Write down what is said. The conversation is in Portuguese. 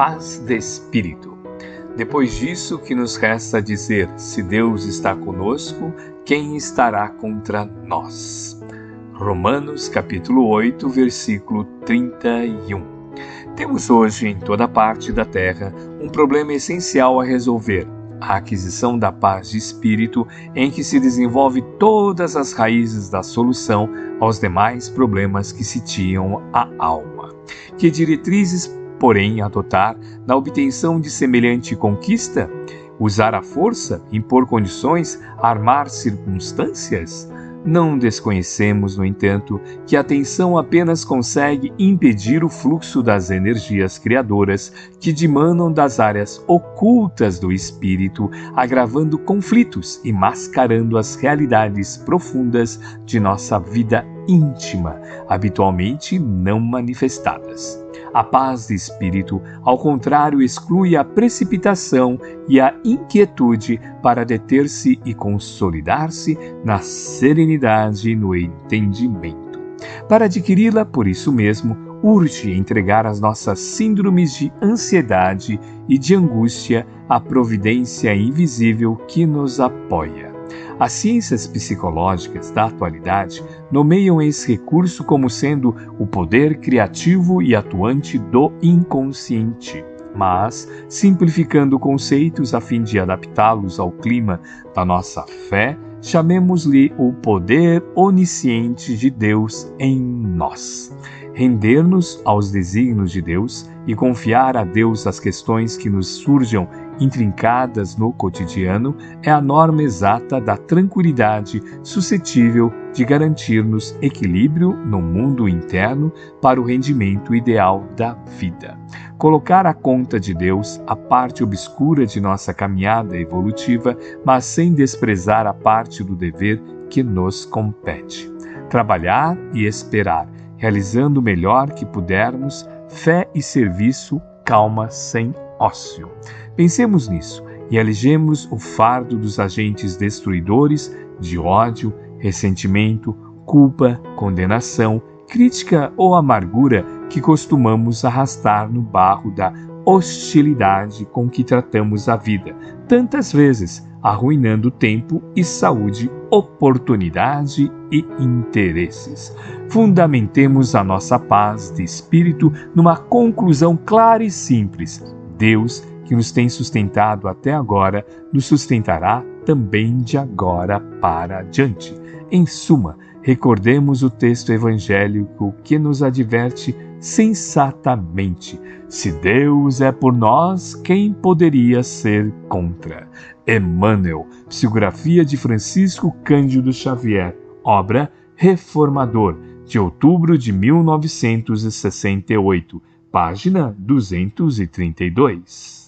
paz de espírito. Depois disso, que nos resta dizer: se Deus está conosco, quem estará contra nós? Romanos capítulo 8, versículo 31. Temos hoje em toda parte da terra um problema essencial a resolver: a aquisição da paz de espírito, em que se desenvolve todas as raízes da solução aos demais problemas que sitiam a alma. Que diretrizes, porém, adotar na obtenção de semelhante conquista? Usar a força, impor condições, armar circunstâncias? Não desconhecemos, no entanto, que a tensão apenas consegue impedir o fluxo das energias criadoras que dimanam das áreas ocultas do espírito, agravando conflitos e mascarando as realidades profundas de nossa vida íntima, habitualmente não manifestadas. A paz de espírito, ao contrário, exclui a precipitação e a inquietude para deter-se e consolidar-se na serenidade e no entendimento. Para adquiri-la, por isso mesmo, urge entregar as nossas síndromes de ansiedade e de angústia à providência invisível que nos apoia. As ciências psicológicas da atualidade nomeiam esse recurso como sendo o poder criativo e atuante do inconsciente. Mas, simplificando conceitos a fim de adaptá-los ao clima da nossa fé, chamemos-lhe o poder onisciente de Deus em nós. Render-nos aos desígnios de Deus e confiar a Deus as questões que nos surjam intrincadas no cotidiano é a norma exata da tranquilidade suscetível de garantir-nos equilíbrio no mundo interno para o rendimento ideal da vida. Colocar à conta de Deus a parte obscura de nossa caminhada evolutiva, mas sem desprezar a parte do dever que nos compete. Trabalhar e esperar, realizando o melhor que pudermos, fé e serviço, calma sem ócio. Pensemos nisso e alijemos o fardo dos agentes destruidores de ódio, ressentimento, culpa, condenação, crítica ou amargura que costumamos arrastar no barro da hostilidade com que tratamos a vida, tantas vezes arruinando tempo e saúde, oportunidade e interesses. Fundamentemos a nossa paz de espírito numa conclusão clara e simples: Deus, que nos tem sustentado até agora, nos sustentará também de agora para diante. Em suma, recordemos o texto evangélico que nos adverte sensatamente: se Deus é por nós, quem poderia ser contra? Emmanuel, psicografia de Francisco Cândido Xavier, obra Reformador, de outubro de 1968, página 232.